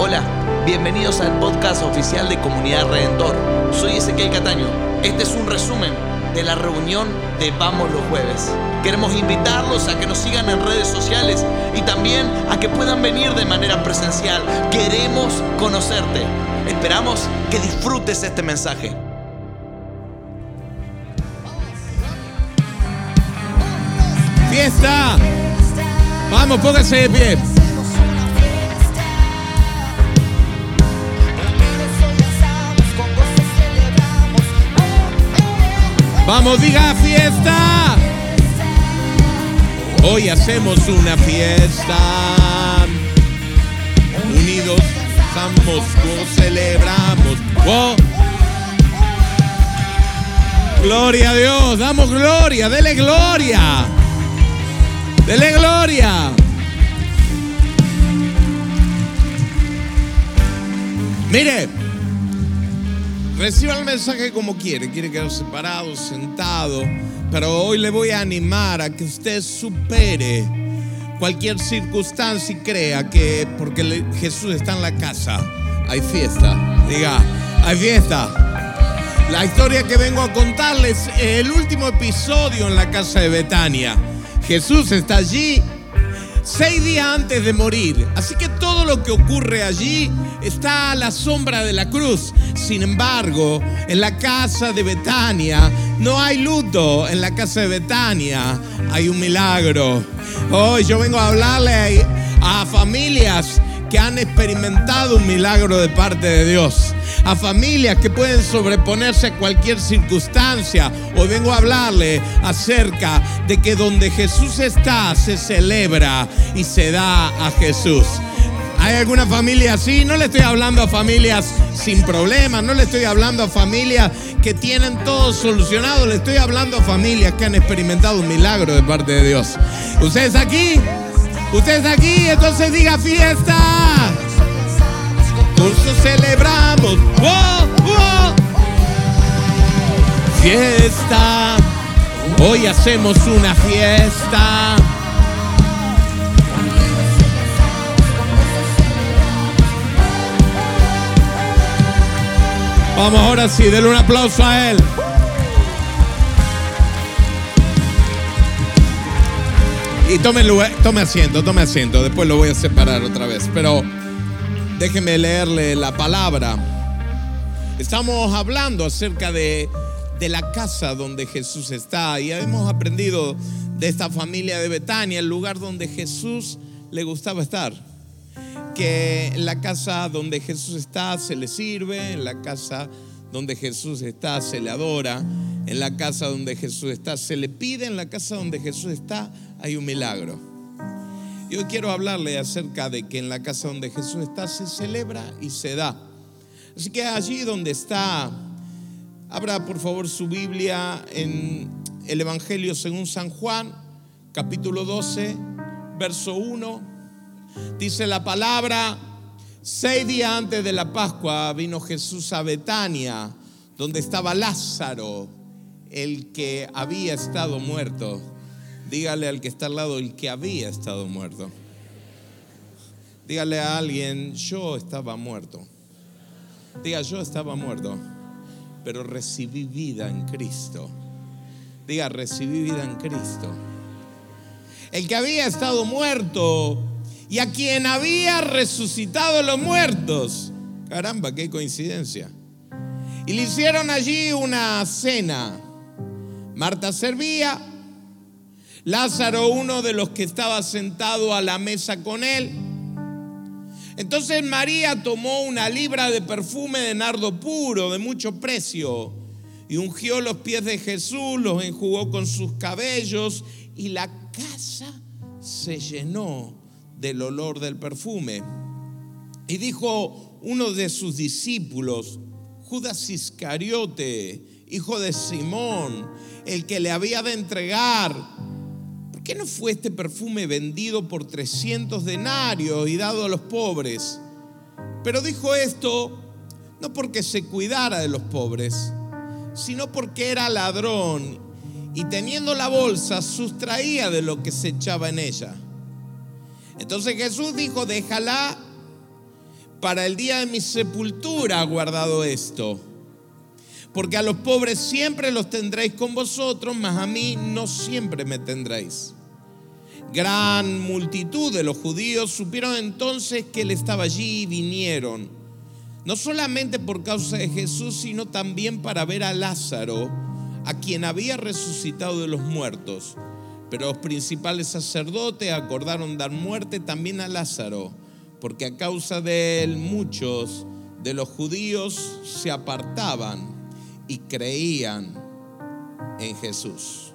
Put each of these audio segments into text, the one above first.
Hola, bienvenidos al podcast oficial de Comunidad Redentor. Soy Ezequiel Cataño. Este es un resumen de la reunión de Vamos los Jueves. Queremos invitarlos a que nos sigan en redes sociales y también a que puedan venir de manera presencial. Queremos conocerte. Esperamos que disfrutes este mensaje. Fiesta. Vamos, póngase de pie. Vamos, diga fiesta. Hoy hacemos una fiesta. Unidos estamos, celebramos. Oh. Gloria a Dios, damos gloria, dele gloria. Dele gloria. Mire, reciba el mensaje como quiere. Quiere quedar separado, sentado. Pero hoy le voy a animar a que usted supere cualquier circunstancia y crea que porque Jesús está en la casa, hay fiesta. Diga, hay fiesta. La historia que vengo a contarles es el último episodio en la casa de Betania. Jesús está allí seis días antes de morir. Así que todo lo que ocurre allí está a la sombra de la cruz. Sin embargo, en la casa de Betania no hay luto. En la casa de Betania hay un milagro. Hoy yo vengo a hablarle a familias que han experimentado un milagro de parte de Dios a familias que pueden sobreponerse a cualquier circunstancia. Hoy vengo a hablarle acerca de que donde Jesús está se celebra y se da a Jesús. ¿Hay alguna familia así? No le estoy hablando a familias sin problemas, no le estoy hablando a familias que tienen todo solucionado, le estoy hablando a familias que han experimentado un milagro de parte de Dios. ¿Ustedes aquí? ¿Ustedes aquí? Entonces diga fiesta curso celebramos. Fiesta. Hoy hacemos una fiesta. Vamos ahora sí, denle un aplauso a él. Y tome, tome asiento, tome asiento. Después lo voy a separar otra vez. Pero Déjeme leerle la palabra. Estamos hablando acerca de, de la casa donde Jesús está y hemos aprendido de esta familia de Betania, el lugar donde Jesús le gustaba estar. Que en la casa donde Jesús está se le sirve, en la casa donde Jesús está se le adora, en la casa donde Jesús está se le pide, en la casa donde Jesús está hay un milagro. Y hoy quiero hablarle acerca de que en la casa donde Jesús está se celebra y se da. Así que allí donde está, abra por favor su Biblia en el Evangelio según San Juan, capítulo 12, verso 1. Dice la palabra, seis días antes de la Pascua vino Jesús a Betania, donde estaba Lázaro, el que había estado muerto Dígale al que está al lado el que había estado muerto. Dígale a alguien, yo estaba muerto. Diga, yo estaba muerto, pero recibí vida en Cristo. Diga, recibí vida en Cristo. El que había estado muerto y a quien había resucitado los muertos. Caramba, qué coincidencia. Y le hicieron allí una cena. Marta servía, Lázaro, uno de los que estaba sentado a la mesa con él. Entonces María tomó una libra de perfume de nardo puro, de mucho precio, y ungió los pies de Jesús, los enjugó con sus cabellos, y la casa se llenó del olor del perfume. Y dijo uno de sus discípulos, Judas Iscariote, hijo de Simón, el que le había de entregar, qué no fue este perfume vendido por 300 denarios y dado a los pobres? Pero dijo esto no porque se cuidara de los pobres, sino porque era ladrón y teniendo la bolsa sustraía de lo que se echaba en ella. Entonces Jesús dijo, déjala, para el día de mi sepultura guardado esto. Porque a los pobres siempre los tendréis con vosotros, mas a mí no siempre me tendréis. Gran multitud de los judíos supieron entonces que él estaba allí y vinieron, no solamente por causa de Jesús, sino también para ver a Lázaro, a quien había resucitado de los muertos. Pero los principales sacerdotes acordaron dar muerte también a Lázaro, porque a causa de él muchos de los judíos se apartaban y creían en Jesús.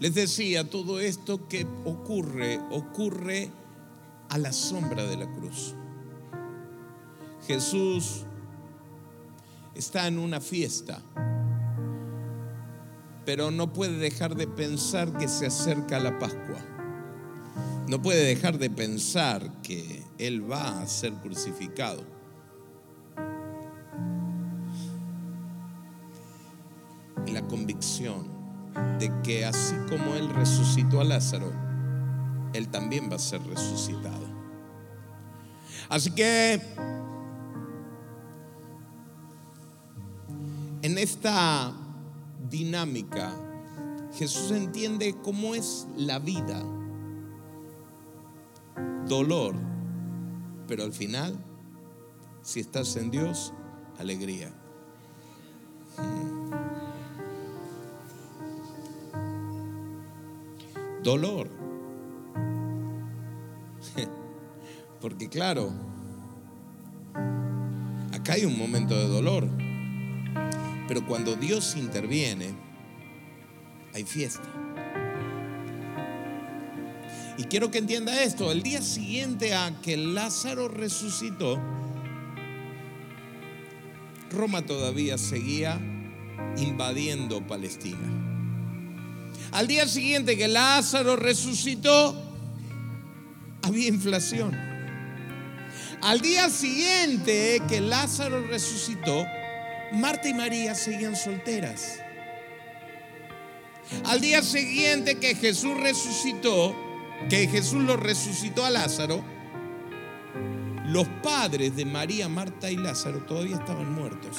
Les decía, todo esto que ocurre, ocurre a la sombra de la cruz. Jesús está en una fiesta, pero no puede dejar de pensar que se acerca la Pascua. No puede dejar de pensar que Él va a ser crucificado. Y la convicción de que así como Él resucitó a Lázaro, Él también va a ser resucitado. Así que en esta dinámica, Jesús entiende cómo es la vida. Dolor, pero al final, si estás en Dios, alegría. Dolor. Porque claro, acá hay un momento de dolor. Pero cuando Dios interviene, hay fiesta. Y quiero que entienda esto, el día siguiente a que Lázaro resucitó, Roma todavía seguía invadiendo Palestina. Al día siguiente que Lázaro resucitó, había inflación. Al día siguiente que Lázaro resucitó, Marta y María seguían solteras. Al día siguiente que Jesús resucitó, que Jesús lo resucitó a Lázaro, los padres de María, Marta y Lázaro todavía estaban muertos.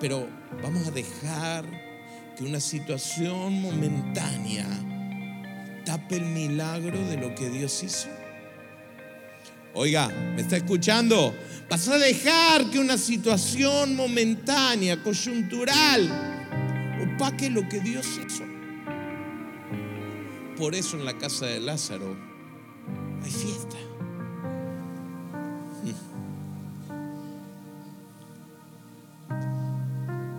Pero vamos a dejar que una situación momentánea tape el milagro de lo que Dios hizo. Oiga, ¿me está escuchando? Vas a dejar que una situación momentánea, coyuntural, opaque lo que Dios hizo. Por eso en la casa de Lázaro hay fiesta.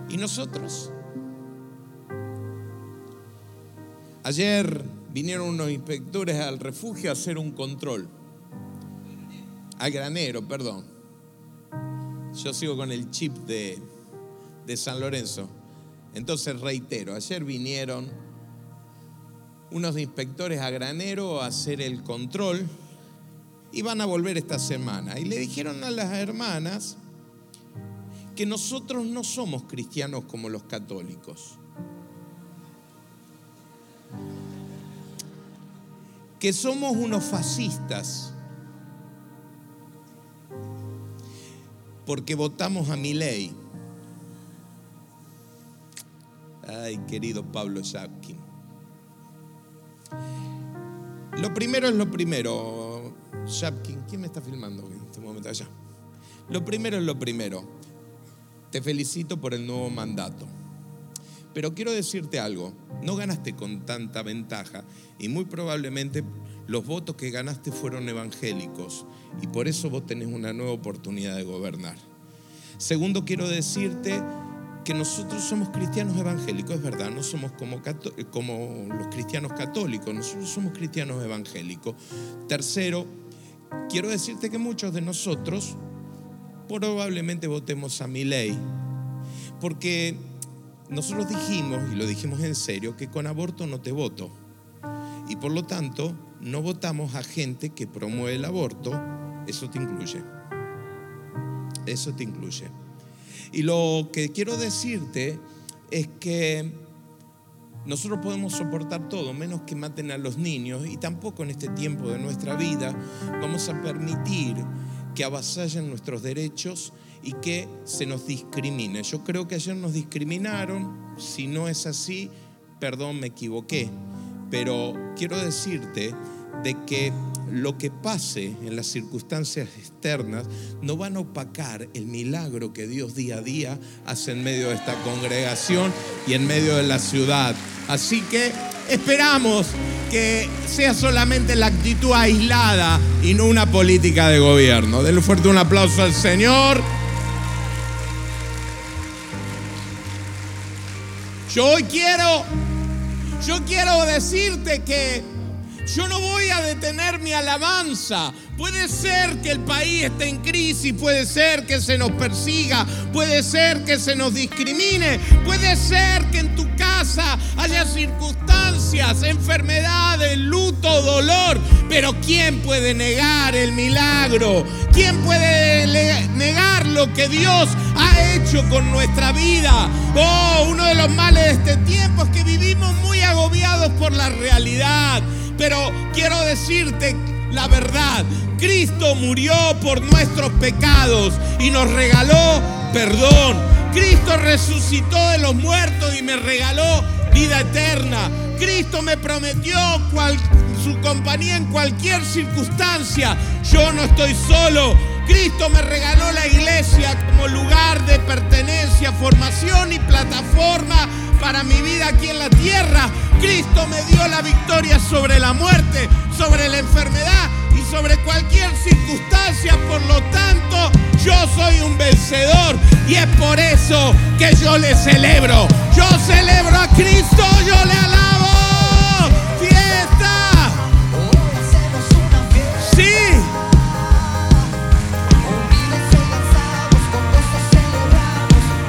¿Y nosotros? Ayer vinieron unos inspectores al refugio a hacer un control. Al granero, perdón. Yo sigo con el chip de, de San Lorenzo. Entonces reitero, ayer vinieron unos inspectores a granero a hacer el control y van a volver esta semana. Y le dijeron a las hermanas que nosotros no somos cristianos como los católicos. que somos unos fascistas porque votamos a mi ley. Ay, querido Pablo Shapkin. Lo primero es lo primero. Shapkin, ¿quién me está filmando en este momento allá? Lo primero es lo primero. Te felicito por el nuevo mandato. Pero quiero decirte algo, no ganaste con tanta ventaja y muy probablemente los votos que ganaste fueron evangélicos y por eso vos tenés una nueva oportunidad de gobernar. Segundo, quiero decirte que nosotros somos cristianos evangélicos, es verdad, no somos como, como los cristianos católicos, nosotros somos cristianos evangélicos. Tercero, quiero decirte que muchos de nosotros probablemente votemos a mi ley, porque nosotros dijimos, y lo dijimos en serio, que con aborto no te voto. Y por lo tanto, no votamos a gente que promueve el aborto. Eso te incluye. Eso te incluye. Y lo que quiero decirte es que nosotros podemos soportar todo, menos que maten a los niños, y tampoco en este tiempo de nuestra vida vamos a permitir que avasallen nuestros derechos y que se nos discrimine. Yo creo que ayer nos discriminaron, si no es así, perdón, me equivoqué, pero quiero decirte de que lo que pase en las circunstancias externas no van a opacar el milagro que Dios día a día hace en medio de esta congregación y en medio de la ciudad. Así que esperamos que sea solamente la actitud aislada y no una política de gobierno. Denle fuerte un aplauso al Señor. Yo hoy quiero, yo quiero decirte que yo no voy a detener mi alabanza. Puede ser que el país esté en crisis, puede ser que se nos persiga, puede ser que se nos discrimine, puede ser que en tu casa haya circunstancias, enfermedades, luto, dolor. Pero ¿quién puede negar el milagro? ¿Quién puede negar lo que Dios ha hecho con nuestra vida? Oh, uno de los males de este tiempo es que vivimos muy agobiados por la realidad. Pero quiero decirte la verdad. Cristo murió por nuestros pecados y nos regaló perdón. Cristo resucitó de los muertos y me regaló vida eterna. Cristo me prometió su compañía en cualquier circunstancia. Yo no estoy solo. Cristo me regaló la iglesia como lugar de pertenencia, formación y plataforma para mi vida aquí en la tierra. Cristo me dio la victoria sobre la muerte, sobre la enfermedad y sobre cualquier circunstancia. Por lo tanto, yo soy un vencedor y es por eso que yo le celebro. Yo celebro a Cristo, yo le alabo.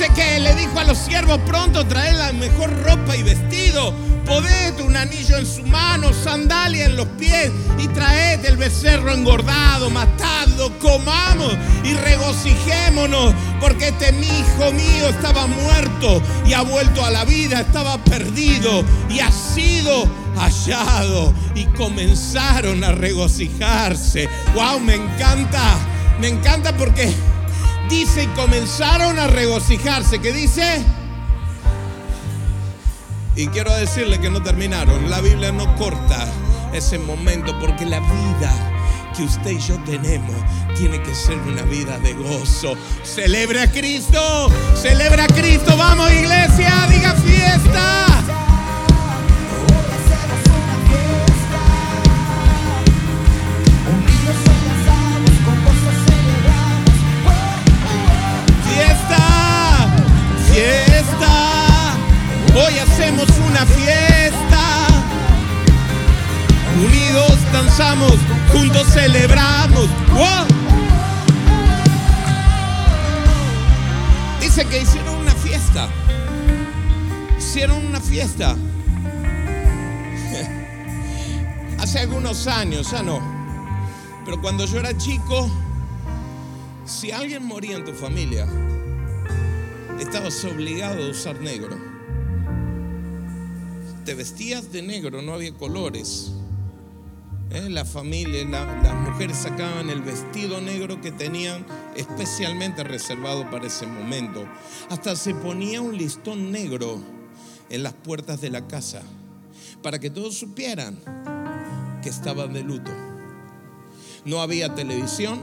Que le dijo a los siervos, pronto trae la mejor ropa y vestido, poded un anillo en su mano, sandalia en los pies y traed el becerro engordado, matado, comamos y regocijémonos, porque este hijo mío estaba muerto y ha vuelto a la vida, estaba perdido y ha sido hallado y comenzaron a regocijarse. ¡Wow! Me encanta me encanta porque dice comenzaron a regocijarse. ¿Qué dice? Y quiero decirle que no terminaron. La Biblia no corta ese momento porque la vida que usted y yo tenemos tiene que ser una vida de gozo. Celebre a Cristo, celebra a Cristo. Vamos iglesia, diga fiesta. Hoy hacemos una fiesta. Unidos danzamos, juntos celebramos. Dice que hicieron una fiesta. Hicieron una fiesta. Hace algunos años, ya no. Pero cuando yo era chico, si alguien moría en tu familia, estabas obligado a usar negro te vestías de negro, no había colores. ¿Eh? La familia, las mujeres sacaban el vestido negro que tenían especialmente reservado para ese momento. Hasta se ponía un listón negro en las puertas de la casa para que todos supieran que estaban de luto. No había televisión,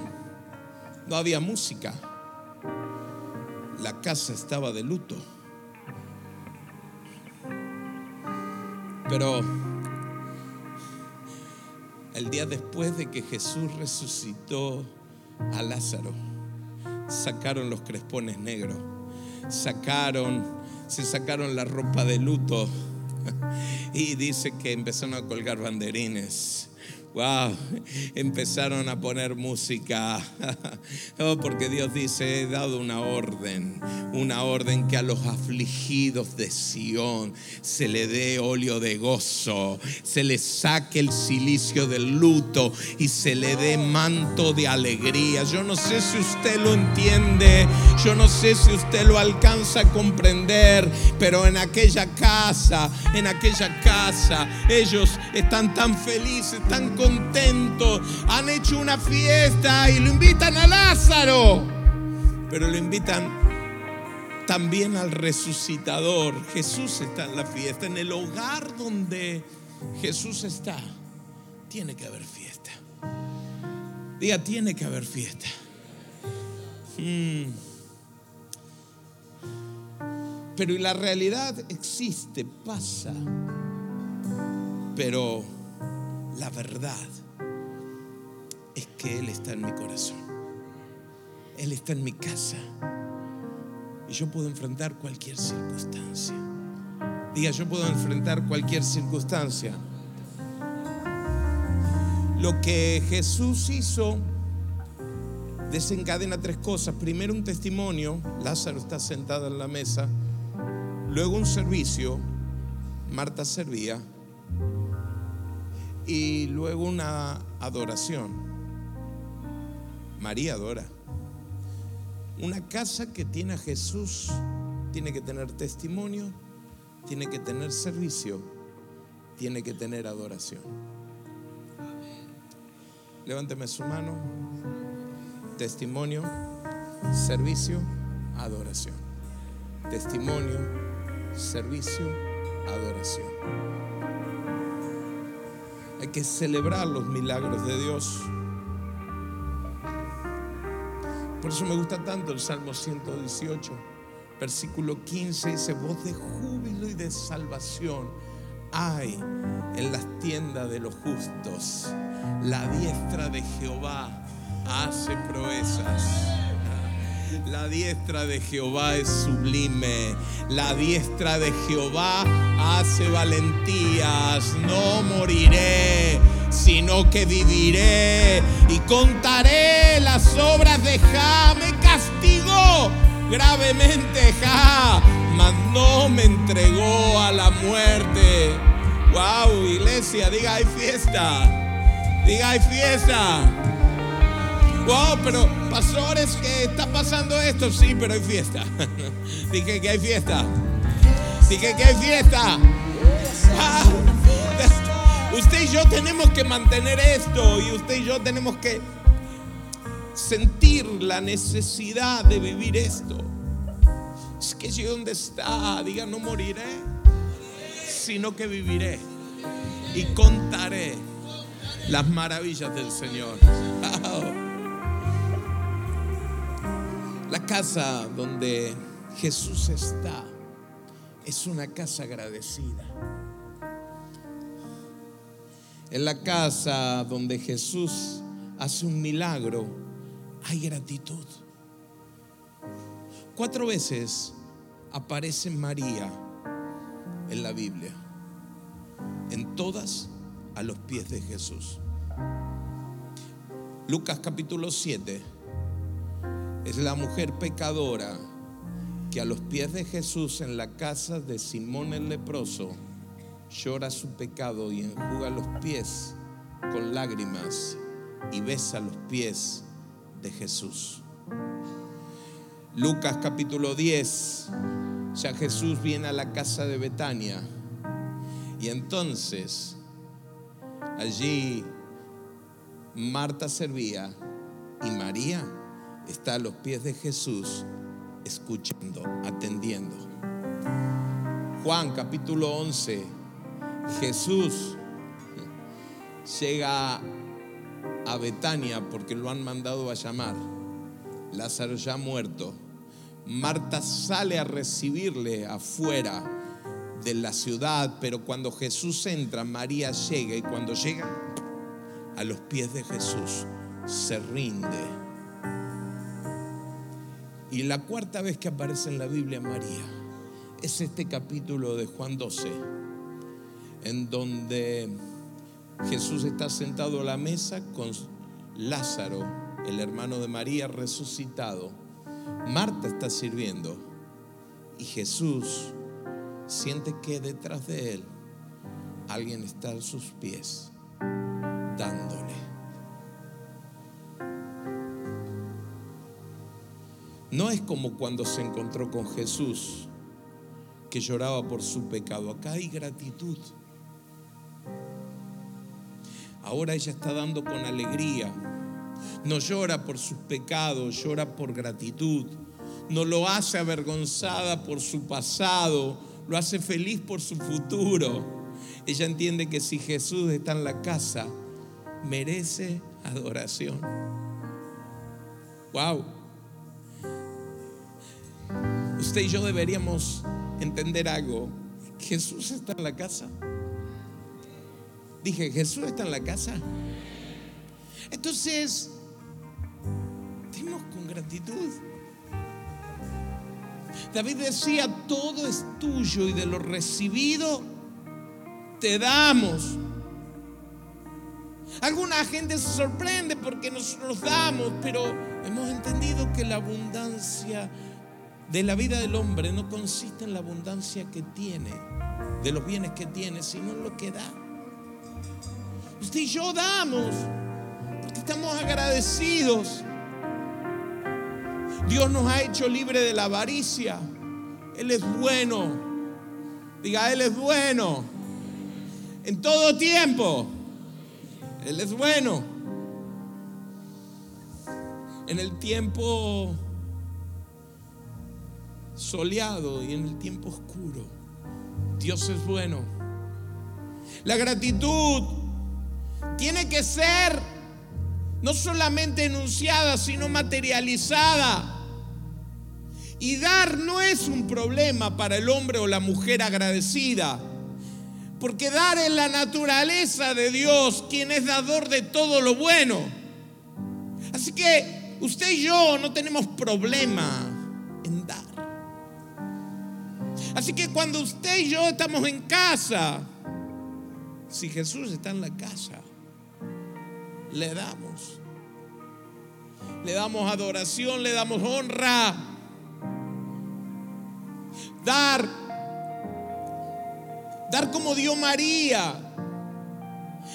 no había música. La casa estaba de luto. Pero el día después de que Jesús resucitó a Lázaro, sacaron los crespones negros, sacaron, se sacaron la ropa de luto y dice que empezaron a colgar banderines. Wow, empezaron a poner música. Oh, porque Dios dice, he dado una orden, una orden que a los afligidos de Sión se le dé óleo de gozo, se le saque el silicio del luto y se le dé manto de alegría. Yo no sé si usted lo entiende, yo no sé si usted lo alcanza a comprender, pero en aquella casa, en aquella casa, ellos están tan felices, tan contentos, han hecho una fiesta y lo invitan a Lázaro, pero lo invitan también al resucitador. Jesús está en la fiesta, en el hogar donde Jesús está, tiene que haber fiesta. Diga, tiene que haber fiesta. Mm. Pero y la realidad existe, pasa. Pero la verdad es que Él está en mi corazón. Él está en mi casa. Y yo puedo enfrentar cualquier circunstancia. Diga, yo puedo enfrentar cualquier circunstancia. Lo que Jesús hizo desencadena tres cosas. Primero un testimonio, Lázaro está sentado en la mesa. Luego un servicio, Marta servía. Y luego una adoración, María adora. Una casa que tiene a Jesús tiene que tener testimonio, tiene que tener servicio, tiene que tener adoración. Levánteme su mano. Testimonio, servicio, adoración. Testimonio, servicio, adoración. Hay que celebrar los milagros de Dios. Por eso me gusta tanto el Salmo 118, versículo 15, dice, voz de júbilo y de salvación hay en las tiendas de los justos. La diestra de Jehová hace proezas. La diestra de Jehová es sublime. La diestra de Jehová hace valentías. No moriré, sino que viviré y contaré las obras de Ja. Me castigó gravemente Ja, mas no me entregó a la muerte. Wow, iglesia, diga hay fiesta. Diga hay fiesta. Wow, pero pastores, que está pasando esto? Sí, pero hay fiesta. Dije que hay fiesta. Dije que hay fiesta. Ah, usted y yo tenemos que mantener esto y usted y yo tenemos que sentir la necesidad de vivir esto. Es que yo donde está, diga, no moriré, sino que viviré y contaré las maravillas del Señor. La casa donde Jesús está es una casa agradecida. En la casa donde Jesús hace un milagro hay gratitud. Cuatro veces aparece María en la Biblia. En todas a los pies de Jesús. Lucas capítulo 7 es la mujer pecadora que a los pies de Jesús en la casa de Simón el leproso llora su pecado y enjuga los pies con lágrimas y besa los pies de Jesús. Lucas capítulo 10, ya Jesús viene a la casa de Betania y entonces allí Marta servía y María está a los pies de Jesús escuchando, atendiendo. Juan capítulo 11, Jesús llega a Betania porque lo han mandado a llamar. Lázaro ya muerto. Marta sale a recibirle afuera de la ciudad, pero cuando Jesús entra, María llega y cuando llega a los pies de Jesús, se rinde y la cuarta vez que aparece en la Biblia María es este capítulo de Juan 12, en donde Jesús está sentado a la mesa con Lázaro, el hermano de María, resucitado. Marta está sirviendo y Jesús siente que detrás de él alguien está a sus pies dándole. No es como cuando se encontró con Jesús, que lloraba por su pecado. Acá hay gratitud. Ahora ella está dando con alegría. No llora por sus pecados, llora por gratitud. No lo hace avergonzada por su pasado, lo hace feliz por su futuro. Ella entiende que si Jesús está en la casa, merece adoración. Wow. Usted y yo deberíamos entender algo. Jesús está en la casa. Dije, Jesús está en la casa. Entonces, dimos con gratitud. David decía, todo es tuyo y de lo recibido te damos. Alguna gente se sorprende porque nosotros damos, pero hemos entendido que la abundancia de la vida del hombre no consiste en la abundancia que tiene, de los bienes que tiene, sino en lo que da. Usted y yo damos porque estamos agradecidos. Dios nos ha hecho libre de la avaricia. Él es bueno. Diga, Él es bueno. En todo tiempo. Él es bueno. En el tiempo soleado y en el tiempo oscuro. Dios es bueno. La gratitud tiene que ser no solamente enunciada, sino materializada. Y dar no es un problema para el hombre o la mujer agradecida, porque dar es la naturaleza de Dios, quien es dador de todo lo bueno. Así que usted y yo no tenemos problema en dar. Así que cuando usted y yo estamos en casa, si Jesús está en la casa, le damos. Le damos adoración, le damos honra. Dar. Dar como dio María.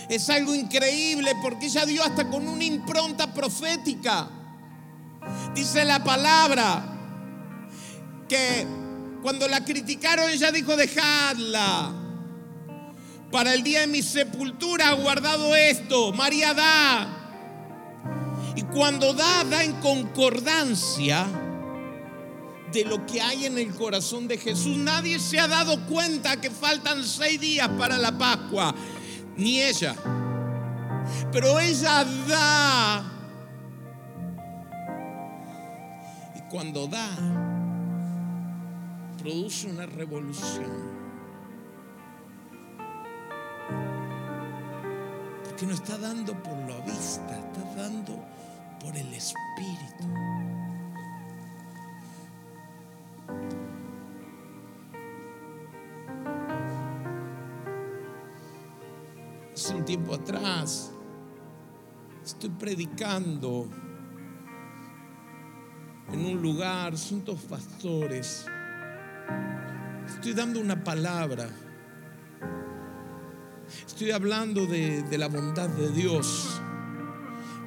Es algo increíble porque ella dio hasta con una impronta profética. Dice la palabra que cuando la criticaron ella dijo, dejadla. Para el día de mi sepultura ha guardado esto. María da. Y cuando da, da en concordancia de lo que hay en el corazón de Jesús. Nadie se ha dado cuenta que faltan seis días para la Pascua, ni ella. Pero ella da. Y cuando da, produce una revolución. Porque no está dando por la vista, está dando por el Espíritu. Hace un tiempo atrás estoy predicando en un lugar, son dos pastores. Estoy dando una palabra. Estoy hablando de, la bondad de Dios.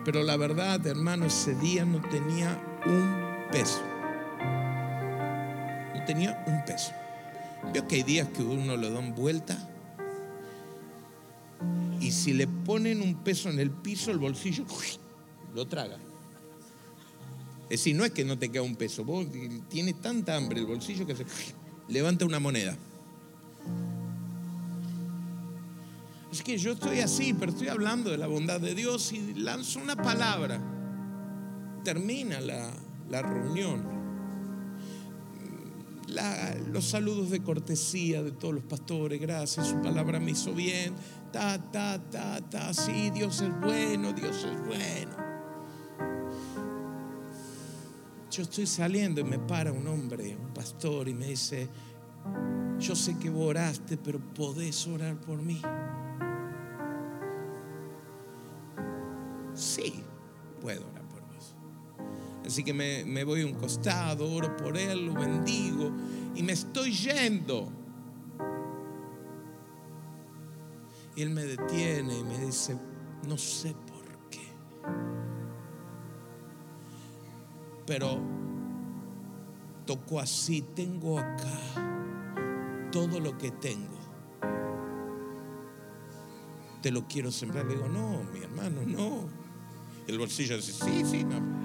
Pero la verdad, hermano, ese día no tenía un peso. No tenía un peso. Veo que hay días que uno le dan vuelta. Y si le ponen un peso en el piso, el bolsillo lo traga. Es decir, no es que no te queda un peso. Tienes tanta hambre el bolsillo que se levanta una moneda. Es que yo estoy así, pero estoy hablando de la bondad de Dios y lanzo una palabra. Termina la, la reunión. La, los saludos de cortesía de todos los pastores, gracias, su palabra me hizo bien. Ta, ta, ta, ta, sí, Dios es bueno, Dios es bueno. Yo estoy saliendo y me para un hombre, un pastor, y me dice, yo sé que vos oraste, pero podés orar por mí. Sí, puedo orar por vos. Así que me, me voy a un costado, oro por él, lo bendigo y me estoy yendo. Y él me detiene y me dice, no sé por qué. Pero tocó así, tengo acá todo lo que tengo. Te lo quiero sembrar. Le digo, no, mi hermano, no. El bolsillo dice, sí, sí, no.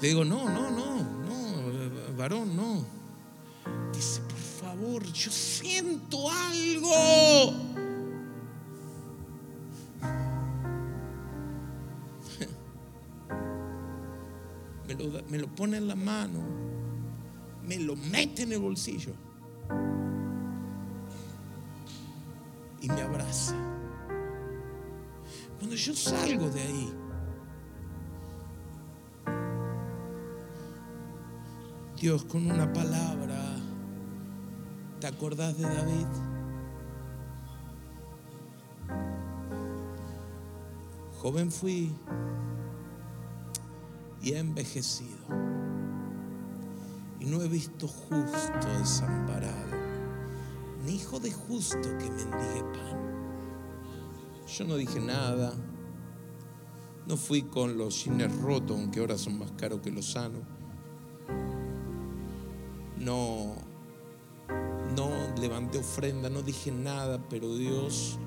Le digo, no, no, no, no, varón, no. Dice, por favor, yo siento algo. Me lo, pone en la mano, me lo mete en el bolsillo y me abraza. Cuando yo salgo de ahí, Dios con una palabra, ¿te acordás de David? Joven fui y he envejecido y no he visto justo desamparado, ni hijo de justo que mendigue pan. Yo no dije nada, no fui con los jeans rotos, aunque ahora son más caros que los sanos. No, no levanté ofrenda, no dije nada, pero Dios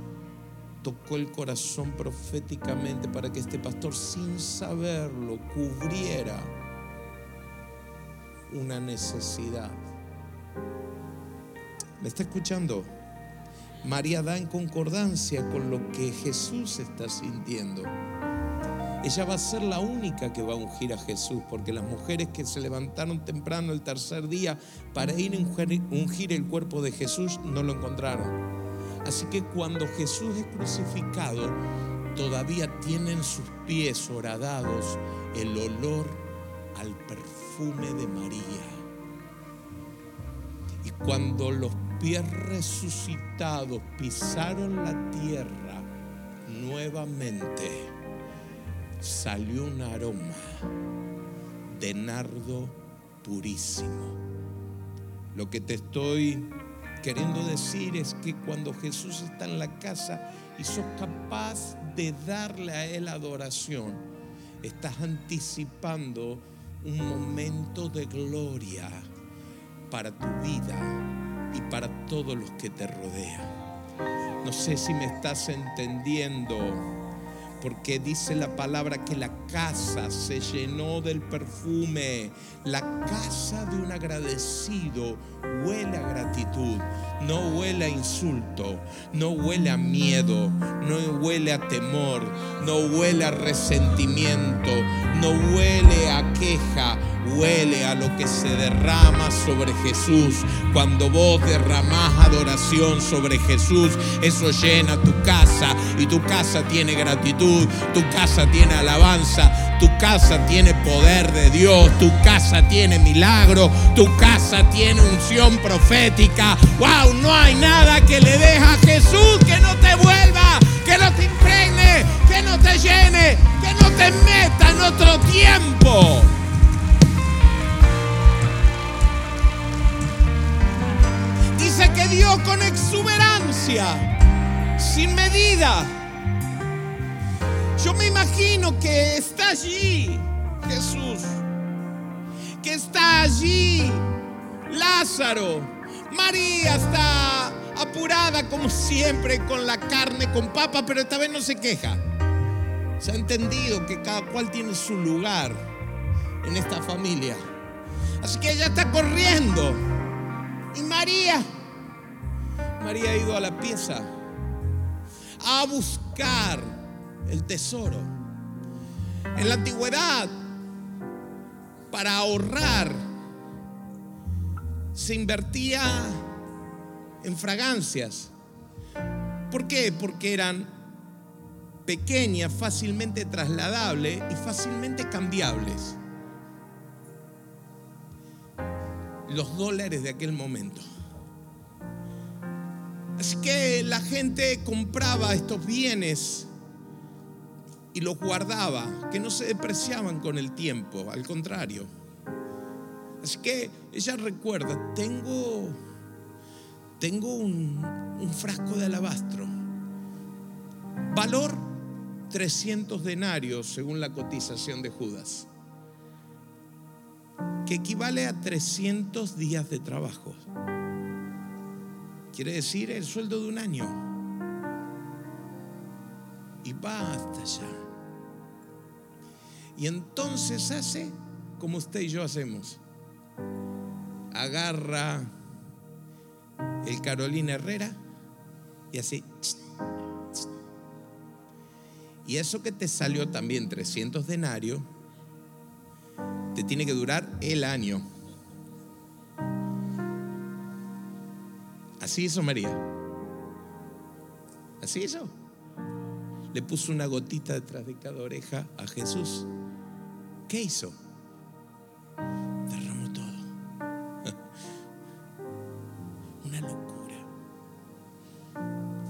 tocó el corazón proféticamente para que este pastor, sin saberlo, cubriera una necesidad. ¿Me está escuchando? María da en concordancia con lo que Jesús está sintiendo. Ella va a ser la única que va a ungir a Jesús, porque las mujeres que se levantaron temprano el tercer día para ir a ungir el cuerpo de Jesús no lo encontraron. Así que cuando Jesús es crucificado, todavía tienen sus pies horadados el olor al perfume de María. Y cuando los pies resucitados pisaron la tierra nuevamente, salió un aroma de nardo purísimo. Lo que te estoy queriendo decir es que cuando Jesús está en la casa y sos capaz de darle a Él adoración, estás anticipando un momento de gloria para tu vida y para todos los que te rodean. No sé si me estás entendiendo porque dice la palabra que la casa se llenó del perfume. La casa de un agradecido huele a gratitud, no huele a insulto, no huele a miedo, no huele a temor, no huele a resentimiento, no huele a queja, huele a lo que se derrama sobre Jesús. Cuando vos derramás adoración sobre Jesús, eso llena tu casa y tu casa tiene gratitud, tu casa tiene alabanza, tu casa tiene poder de Dios, tu casa tiene milagro, tu casa tiene unción profética. ¡Wow! No hay nada que le deja a Jesús que no te vuelva, que no te impregne, que no te llene, que no te meta en otro tiempo. Dice que dio con exuberancia, sin medida. Yo me imagino que está allí Jesús, que está allí Lázaro. María está apurada como siempre con la carne, con papa, pero esta vez no se queja. Se ha entendido que cada cual tiene su lugar en esta familia. Así que ella está corriendo. Y María, María ha ido a la pieza a buscar el tesoro. En la antigüedad, para ahorrar, se invertía en fragancias. ¿Por qué? Porque eran pequeñas, fácilmente trasladables y fácilmente cambiables. Los dólares de aquel momento. Así que la gente compraba estos bienes y los guardaba, que no se depreciaban con el tiempo, al contrario. Así que ella recuerda, tengo, tengo un frasco de alabastro, valor 300 denarios según la cotización de Judas, que equivale a 300 días de trabajo. Quiere decir el sueldo de un año. Y va hasta allá. Y entonces hace como usted y yo hacemos. Agarra el Carolina Herrera y así. Y eso que te salió también 300 denarios, te tiene que durar el año. Así hizo María. Así hizo. Le puso una gotita detrás de cada oreja a Jesús. ¿Qué hizo? Derramó todo. Una locura.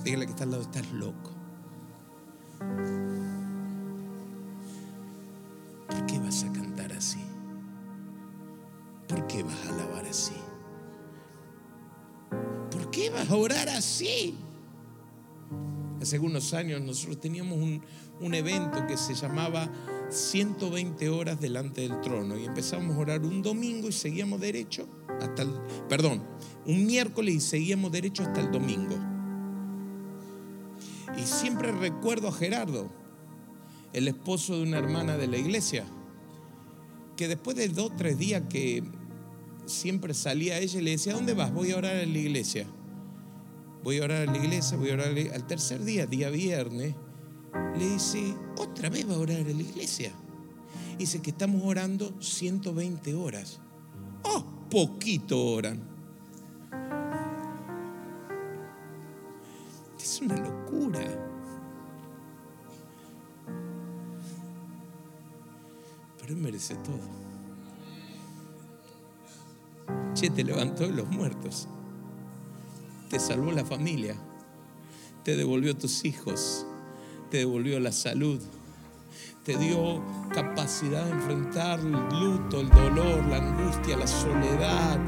Dígale que está al lado, estás loco. ¿Por qué vas a orar así? Hace algunos años nosotros teníamos un, un evento que se llamaba 120 horas delante del trono y empezamos a orar un domingo y seguíamos derecho hasta el, perdón, un miércoles y seguíamos derecho hasta el domingo. Y siempre recuerdo a Gerardo, el esposo de una hermana de la iglesia, que después de dos, tres días que siempre salía a ella y le decía, ¿dónde vas? Voy a orar en la iglesia. Voy a orar en la iglesia, voy a orar Al tercer día, día viernes, le dice, otra vez va a orar en la iglesia. Dice que estamos orando 120 horas. Oh, poquito oran. Es una locura. Pero Él merece todo. Che, te levantó de los muertos. Te salvó la familia. Te devolvió tus hijos. Te devolvió la salud. Te dio capacidad de enfrentar el luto, el dolor, la angustia, la soledad.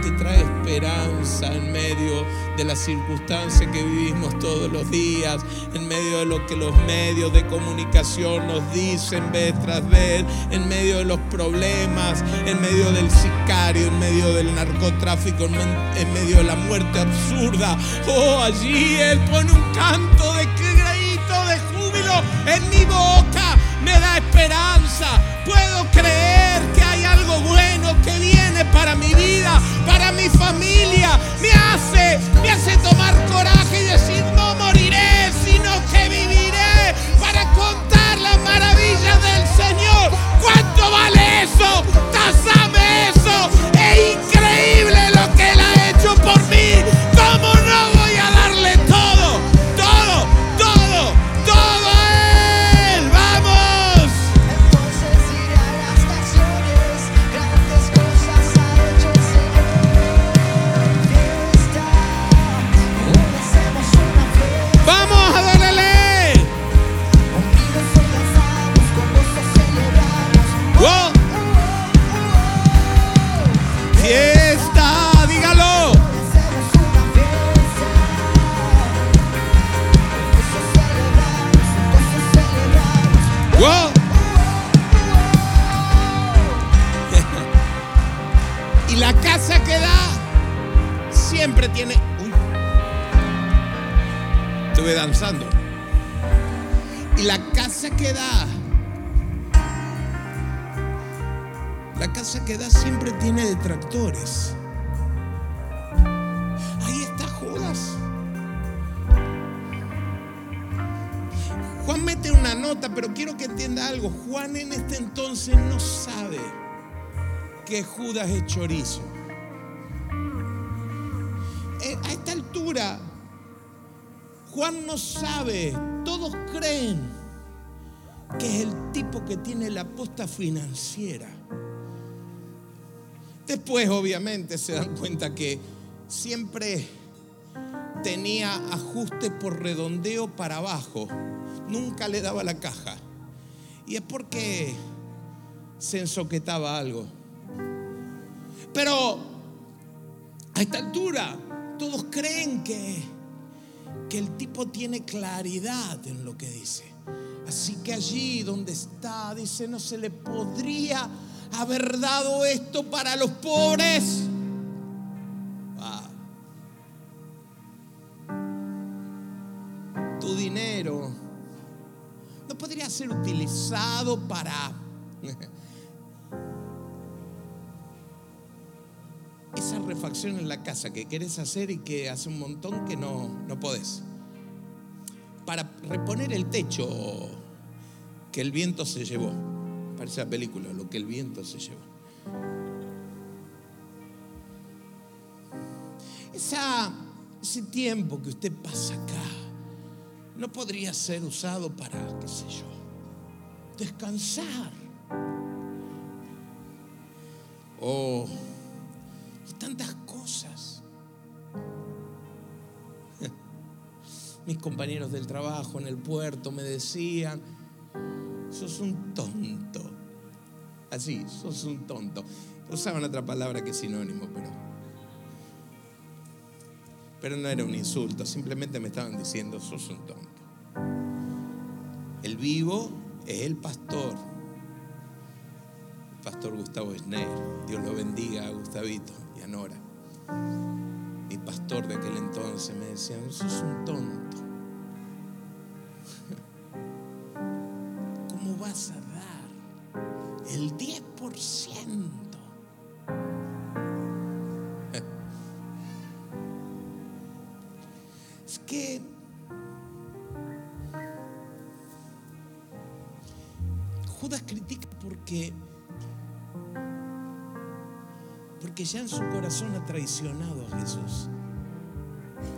Te trae esperanza en medio de las circunstancias que vivimos todos los días, en medio de lo que los medios de comunicación nos dicen vez tras vez, en medio de los problemas, en medio del sicario, en medio del narcotráfico, en, medio de la muerte absurda. Oh, allí Él pone un canto de grito de júbilo en mi boca me da esperanza. Puedo creer que hay algo bueno que viene para mi vida, para mi familia. Me hace, me hace tomar coraje y decir, no moriré, sino que viviré para contar las maravillas del Señor. ¿Cuánto vale eso? Pero quiero que entienda algo. Juan en este entonces no sabe que Judas es chorizo. Eh, A esta altura, Juan no sabe, todos creen que es el tipo que tiene la posta financiera. Después, obviamente, se dan cuenta que siempre tenía ajuste por redondeo para abajo. Nunca le daba la caja. Y es porque se ensoquetaba algo. Pero a esta altura todos creen que, que el tipo tiene claridad en lo que dice. Así que allí donde está, dice, no se le podría haber dado esto para los pobres. Podría ser utilizado para esa refacción en la casa que querés hacer y que hace un montón que no, no podés. Para reponer el techo que el viento se llevó. Parece la película, lo que el viento se llevó. Esa, ese tiempo que usted pasa acá no podría ser usado para, qué sé yo, descansar. O tantas cosas. Mis compañeros del trabajo en el puerto me decían, sos un tonto. Así, sos un tonto. Usaban otra palabra que es sinónimo, pero. Pero no era un insulto, simplemente me estaban diciendo, sos un tonto. El vivo es el pastor. Pastor Gustavo Schneider. Dios lo bendiga a Gustavito y a Nora. Mi pastor de aquel entonces me decía, sos un tonto. ¿Cómo vas a dar el 10%? Porque ya en su corazón ha traicionado a Jesús.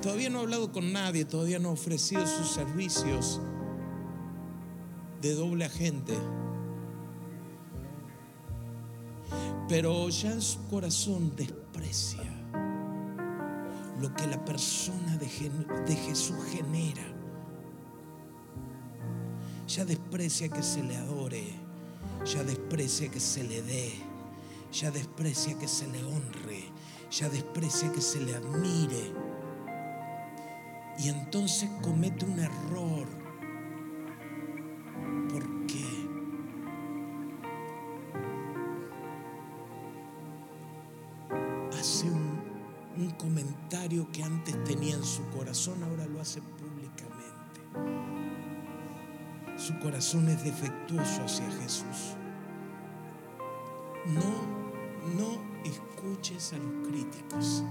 Todavía no ha hablado con nadie, todavía no ha ofrecido sus servicios de doble agente. Pero ya en su corazón desprecia lo que la persona de Jesús genera. Ya desprecia que se le adore, ya desprecia que se le dé, ya desprecia que se le honre, ya desprecia que se le admire. Y entonces comete un error. ¿Por qué? Hace un, un comentario que antes tenía en su corazón, ahora lo hace públicamente. Su corazón es defectuoso hacia Jesús. No, no escuches a los críticos.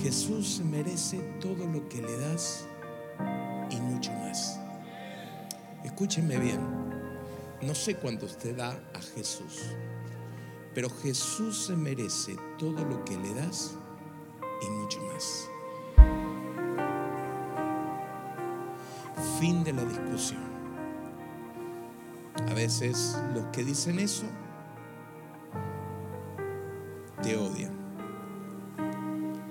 Jesús merece todo lo que le das y mucho más. Escúcheme bien, no sé cuánto usted da a Jesús, pero Jesús se merece todo lo que le das y mucho más. Fin de la discusión. A veces los que dicen eso te odian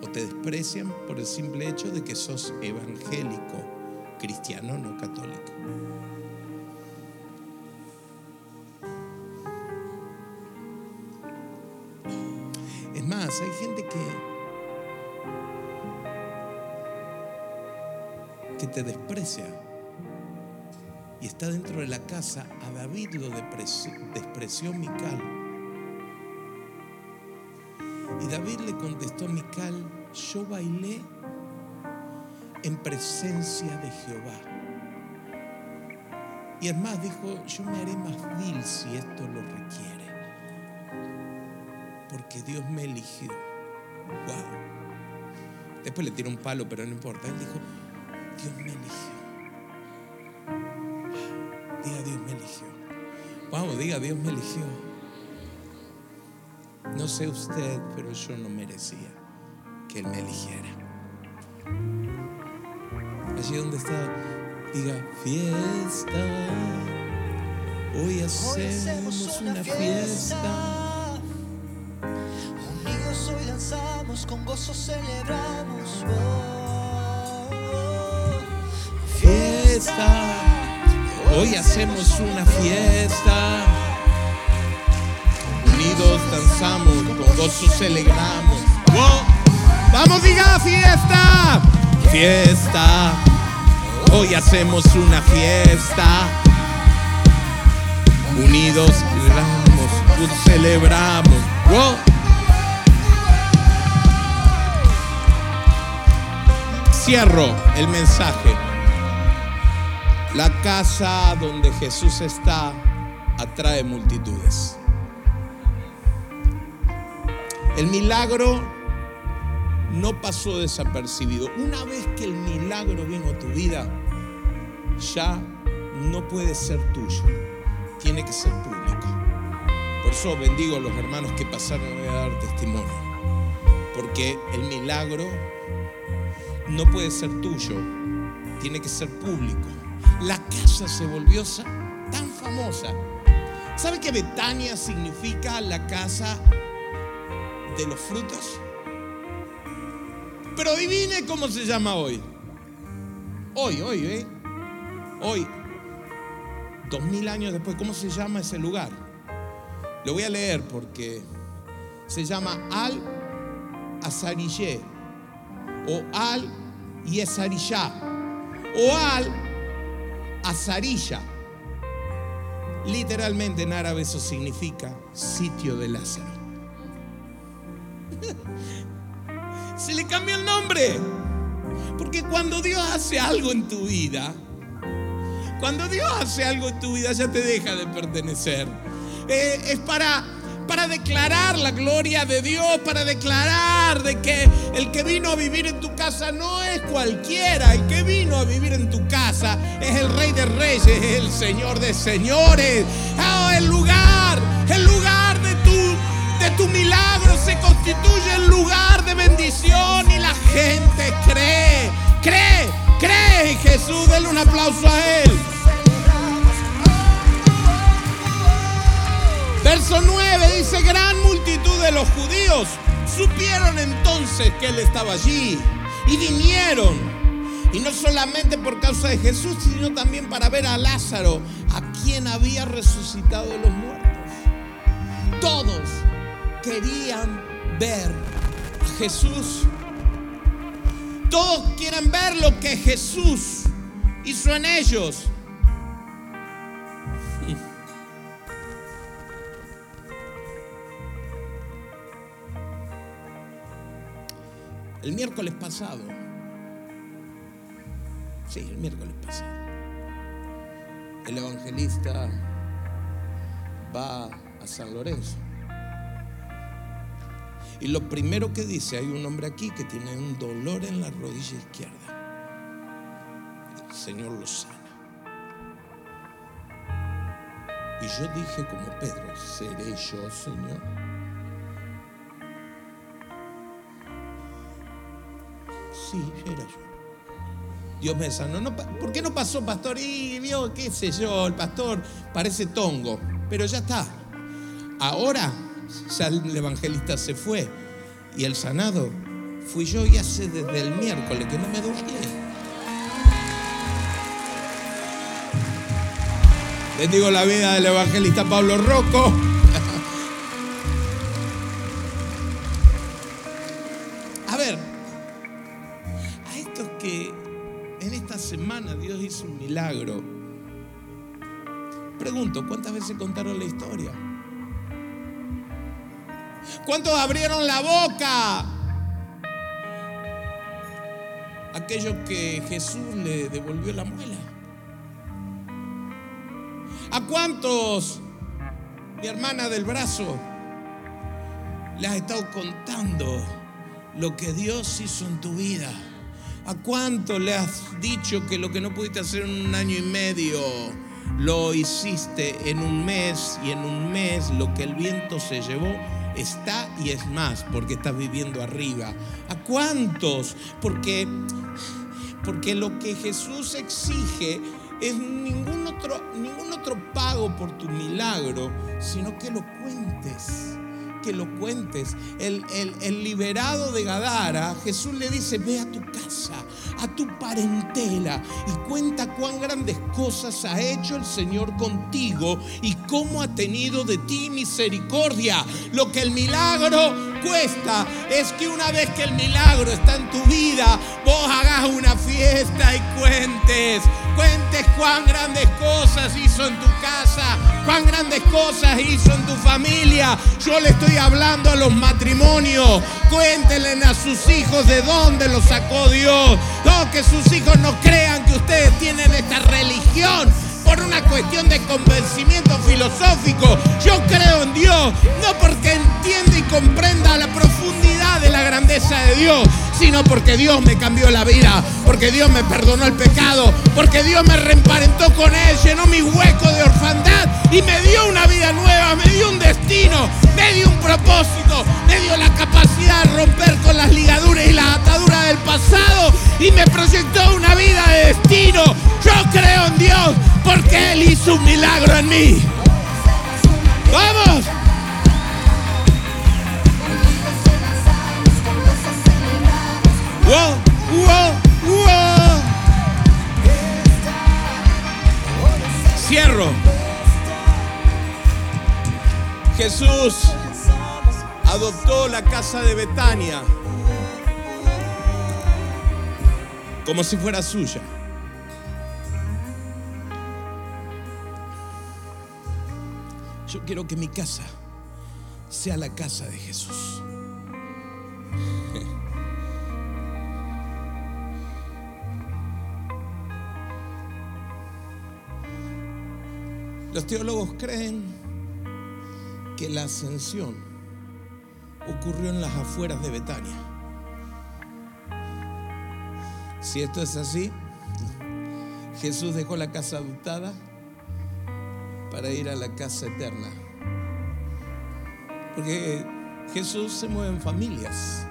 o te desprecian por el simple hecho de que sos evangélico, cristiano, no católico. Es más, hay gente que que te desprecia y está dentro de la casa. A David lo despreció Mical. Y David le contestó a Mical, yo bailé en presencia de Jehová. Y es más, dijo, yo me haré más vil si esto lo requiere. Porque Dios me eligió. Wow. Después le tiró un palo, pero no importa. Él dijo, Dios me eligió. Diga, Dios me eligió. Vamos, diga, Dios me eligió. No sé usted, pero yo no merecía que Él me eligiera. Allí donde está, diga, fiesta. Hoy hacemos una fiesta. Unidos hoy danzamos con gozo celebramos. Oh, Hoy hacemos una fiesta. Unidos danzamos, con gozo celebramos. ¡Wow! Vamos, diga fiesta. Fiesta. Hoy hacemos una fiesta. Unidos celebramos, celebramos. ¡Wow! Cierro el mensaje. La casa donde Jesús está atrae multitudes. El milagro no pasó desapercibido. Una vez que el milagro vino a tu vida, ya no puede ser tuyo. Tiene que ser público. Por eso bendigo a los hermanos que pasaron a dar testimonio. Porque el milagro no puede ser tuyo, tiene que ser público. La casa se volvió tan famosa. ¿Sabe que Betania significa la casa de los frutos? Pero adivine cómo se llama hoy. Hoy, hoy, ¿eh? Hoy, dos mil años después, ¿cómo se llama ese lugar? Lo voy a leer porque se llama Al Azarillé o Al Yesarillá o Al Azarilla. Literalmente en árabe eso significa sitio de Lázaro. Se le cambió el nombre. Porque cuando Dios hace algo en tu vida, cuando Dios hace algo en tu vida ya te deja de pertenecer. Eh, es para, para declarar la gloria de Dios, para declarar de que el que vino a vivir en tu casa no es cualquiera, el que vino a vivir en tu casa es el Rey de Reyes, es el Señor de Señores. Ah, el lugar, el lugar de tu, de tu milagro se constituye el lugar de bendición y la gente cree, cree, cree Jesús. Denle un aplauso a Él. Verso 9 dice, gran multitud de los judíos supieron entonces que Él estaba allí y vinieron. Y no solamente por causa de Jesús, sino también para ver a Lázaro, a quien había resucitado de los muertos. Todos querían ver a Jesús. Todos quieren ver lo que Jesús hizo en ellos. El miércoles pasado, sí, el miércoles pasado, el evangelista va a San Lorenzo. Y lo primero que dice, hay un hombre aquí que tiene un dolor en la rodilla izquierda. Señor lo sana. Y yo dije como Pedro, ¿seré yo, Señor? Sí, era yo. Dios me sanó. No, ¿Por qué no pasó, pastor? Y vio, qué sé yo, el pastor parece tongo, pero ya está. Ahora ya el evangelista se fue y el sanado fui yo y hace desde el miércoles que no me duele. Bendigo la vida del evangelista Pablo Rocco. Hizo un milagro, pregunto, ¿cuántas veces contaron la historia? ¿Cuántos abrieron la boca? Aquellos que Jesús le devolvió la muela. ¿A cuántos, mi hermana del brazo, le has estado contando lo que Dios hizo en tu vida? ¿A cuánto le has dicho que lo que no pudiste hacer en un año y medio, lo hiciste en un mes y en un mes lo que el viento se llevó está y es más porque estás viviendo arriba? ¿A cuántos? Porque, porque lo que Jesús exige es ningún otro, ningún otro pago por tu milagro, sino que lo cuentes que lo cuentes. El, el- el liberado de Gadara, Jesús le dice, ve a tu casa, a tu parentela y cuenta cuán grandes cosas ha hecho el Señor contigo y cómo ha tenido de ti misericordia. Lo que el milagro cuesta es que una vez que el milagro está en tu vida, vos hagas una fiesta y cuentes. Cuentes cuán grandes cosas hizo en tu casa, cuán grandes cosas hizo en tu familia. Yo le estoy hablando a los matrimonios. Cuéntenle a sus hijos de dónde los sacó Dios. No, que sus hijos no crean que ustedes tienen esta religión por una cuestión de convencimiento filosófico. Yo creo en Dios, no porque entienda y comprenda la profundidad de la grandeza de Dios, sino porque Dios me cambió la vida, porque Dios me perdonó el pecado, porque Dios me reemparentó con Él, llenó mi hueco de orfandad y me dio una vida nueva, me dio un destino, me dio un propósito, me dio la capacidad de romper con las ligaduras y las ataduras del pasado y me proyectó una vida de destino. Yo creo en Dios porque Él hizo un milagro en mí. ¡Vamos! Cierro. Jesús adoptó la casa de Betania como si fuera suya. Yo quiero que mi casa sea la casa de Jesús. Los teólogos creen que la ascensión ocurrió en las afueras de Betania. Si esto es así, Jesús dejó la casa adoptada para ir a la casa eterna. Porque Jesús se mueve en familias.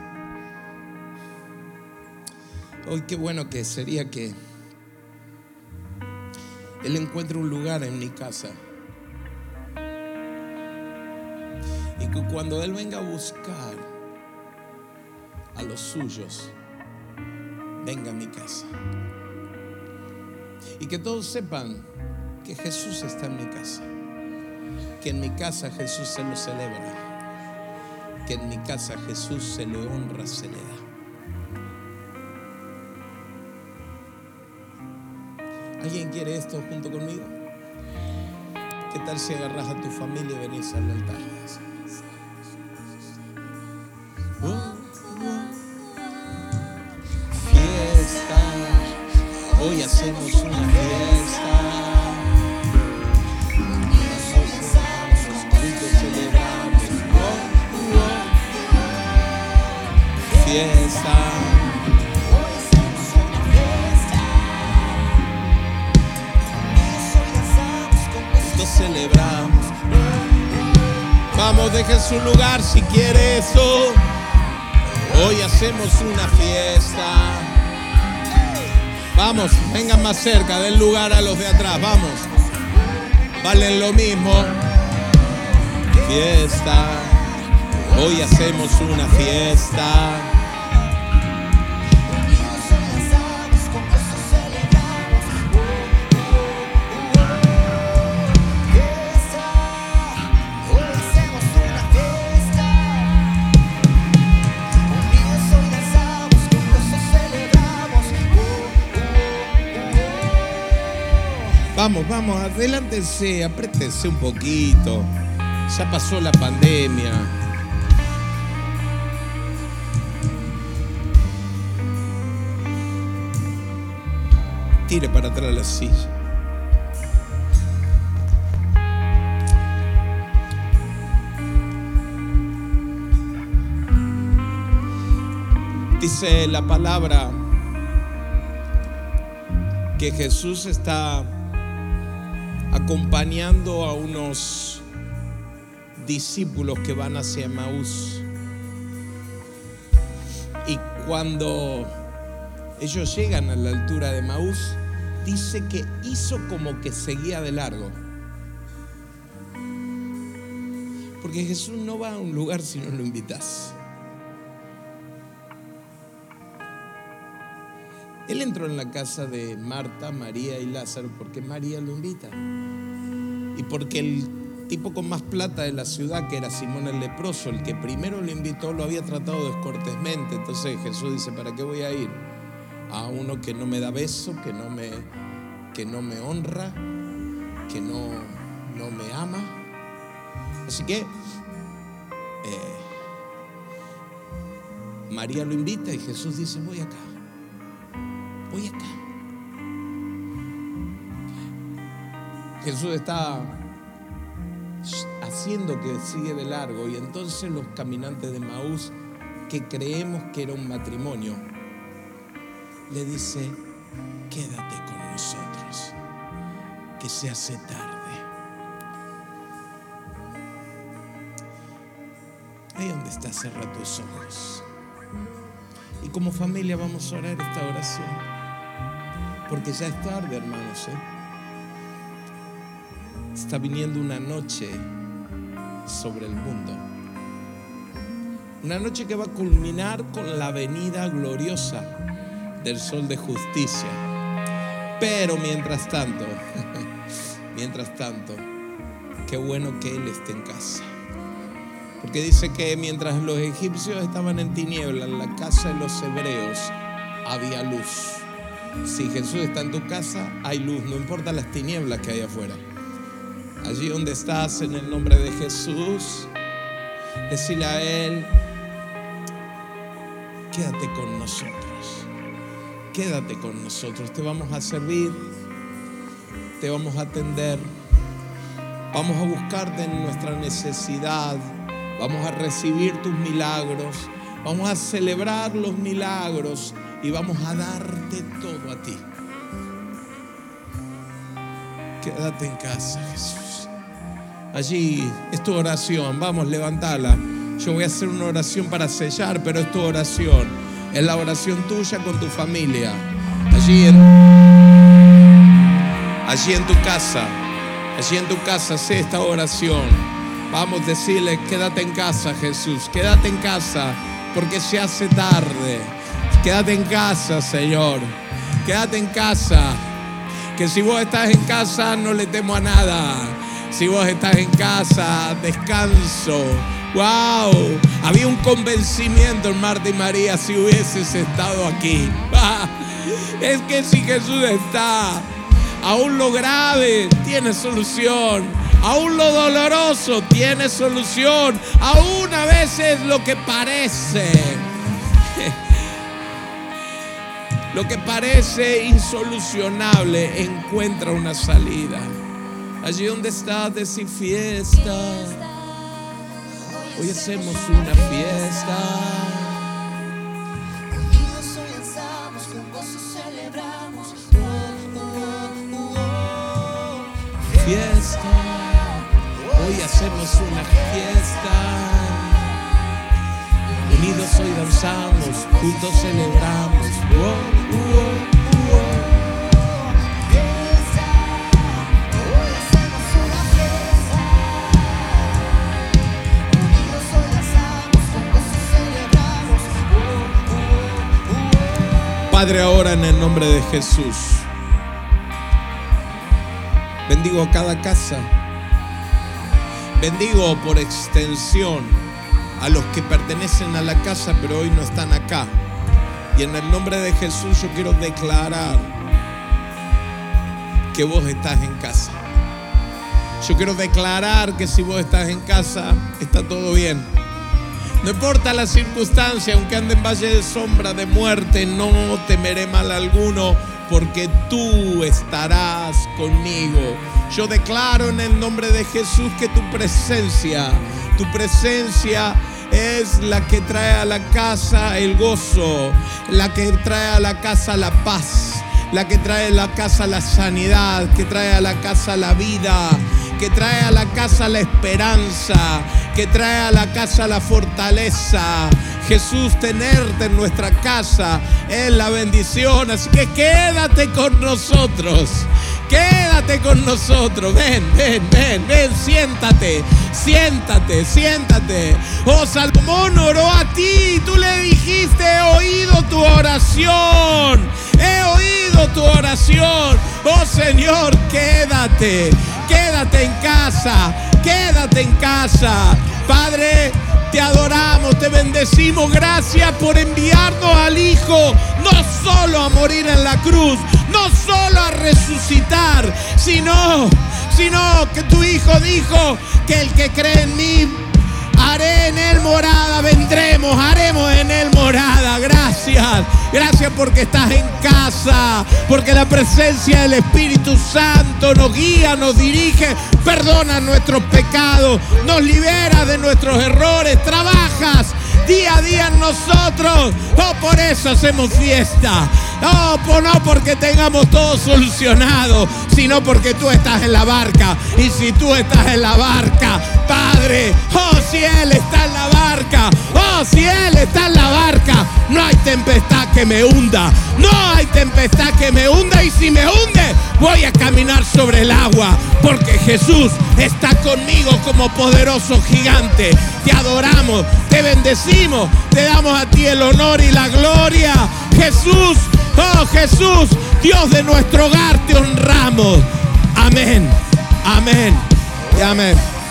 Hoy qué bueno que sería que Él encuentre un lugar en mi casa. Y que cuando Él venga a buscar a los suyos, venga a mi casa. Y que todos sepan que Jesús está en mi casa. Que en mi casa Jesús se lo celebra. Que en mi casa Jesús se le honra, se le da. ¿Alguien quiere esto junto conmigo? ¿Qué tal si agarras a tu familia y venís al altar? Fiesta, hoy hacemos una si quiere eso. Hoy hacemos una fiesta. Vamos, vengan más cerca, den lugar a los de atrás, vamos. Valen lo mismo. Fiesta. Hoy hacemos una fiesta. Vamos, adelántense, apriétense un poquito. Ya pasó la pandemia. Tire para atrás la silla. Dice la palabra que Jesús está acompañando a unos discípulos que van hacia Maús. Y cuando ellos llegan a la altura de Maús, dice que hizo como que seguía de largo. Porque Jesús no va a un lugar si no lo invitas. Él entró en la casa de Marta, María y Lázaro porque María lo invita. Y porque el tipo con más plata de la ciudad, que era Simón el leproso, el que primero lo invitó, lo había tratado descortésmente. Entonces Jesús dice, ¿para qué voy a ir? A uno que no me da beso, que no me, que no me honra, que no, no me ama. Así que eh, María lo invita y Jesús dice, voy acá, voy acá. Jesús está haciendo que sigue de largo y entonces los caminantes de Maús, que creemos que era un matrimonio, le dice, quédate con nosotros, que se hace tarde. Ahí donde está, cerra tus ojos. Y como familia vamos a orar esta oración. Porque ya es tarde, hermanos. ¿eh? Está viniendo una noche sobre el mundo. Una noche que va a culminar con la venida gloriosa del sol de justicia. Pero mientras tanto, mientras tanto, qué bueno que Él esté en casa. Porque dice que mientras los egipcios estaban en tinieblas, en la casa de los hebreos había luz. Si Jesús está en tu casa, hay luz, no importa las tinieblas que hay afuera. Allí donde estás, en el nombre de Jesús, decirle a Él, quédate con nosotros, quédate con nosotros, te vamos a servir, te vamos a atender, vamos a buscarte en nuestra necesidad, vamos a recibir tus milagros, vamos a celebrar los milagros y vamos a darte todo a ti. Quédate en casa, Jesús. Allí es tu oración. Vamos, levantala. Yo voy a hacer una oración para sellar, pero es tu oración. Es la oración tuya con tu familia. Allí en, allí en tu casa. Allí en tu casa, sé esta oración. Vamos a decirle, quédate en casa, Jesús. Quédate en casa, porque se hace tarde. Quédate en casa, Señor. Quédate en casa que si vos estás en casa no le temo a nada. Si vos estás en casa, descanso. ¡Wow! Había un convencimiento en Marta y María si hubieses estado aquí. Es que si Jesús está, aún lo grave tiene solución. Aún lo doloroso tiene solución. Aún a veces lo que parece lo que parece insolucionable encuentra una salida. Allí donde estás, decir fiesta. Hoy hacemos una fiesta. Fiesta. Hoy hacemos una fiesta. Hoy danzamos, juntos celebramos. Oh, oh. Padre, ahora en el nombre de Jesús, bendigo a cada casa. Bendigo por extensión a los que pertenecen a la casa pero hoy no están acá. Y en el nombre de Jesús yo quiero declarar que vos estás en casa. Yo quiero declarar que si vos estás en casa, está todo bien. No importa la circunstancia, aunque ande en valle de sombra, de muerte, no temeré mal alguno, porque tú estarás conmigo. Yo declaro en el nombre de Jesús que tu presencia, tu presencia es la que trae a la casa el gozo, la que trae a la casa la paz, la que trae a la casa la sanidad, que trae a la casa la vida, que trae a la casa la esperanza, que trae a la casa la fortaleza. Jesús, tenerte en nuestra casa es la bendición. Así que quédate con nosotros. Quédate con nosotros. Ven, ven, ven, ven. Siéntate, siéntate, siéntate. Oh, Salomón oró a ti. Tú le dijiste, he oído tu oración. He oído tu oración. Oh, Señor, quédate. Quédate en casa. Quédate en casa. Padre, te adoramos, te bendecimos. Gracias por enviarnos al Hijo, no solo a morir en la cruz, no solo a resucitar, sino, sino que tu Hijo dijo que el que cree en mí, haré en él morada, vendremos, haremos en él morada. Gracias, gracias porque estás en casa, porque la presencia del Espíritu Santo nos guía, nos dirige, perdona nuestros pecados, nos libera de nuestros errores, trabajas día a día en nosotros. Oh, por eso hacemos fiesta. Oh, por- no porque tengamos todo solucionado, sino porque tú estás en la barca. Y si tú estás en la barca, Padre, oh, si Él está en la barca, oh, si Él está en la barca, no hay tempestad que me hunda. No hay tempestad que me hunda. Y si me hunde, voy a caminar sobre el agua. Porque Jesús está conmigo como poderoso gigante. Te adoramos, te te damos a ti el honor y la gloria. Jesús, oh Jesús, Dios de nuestro hogar, te honramos. Amén, amén y amén.